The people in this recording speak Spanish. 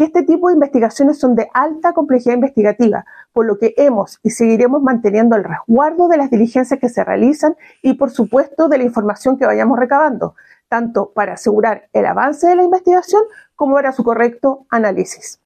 Este tipo de investigaciones son de alta complejidad investigativa, por lo que hemos y seguiremos manteniendo el resguardo de las diligencias que se realizan y, por supuesto, de la información que vayamos recabando, tanto para asegurar el avance de la investigación como para su correcto análisis.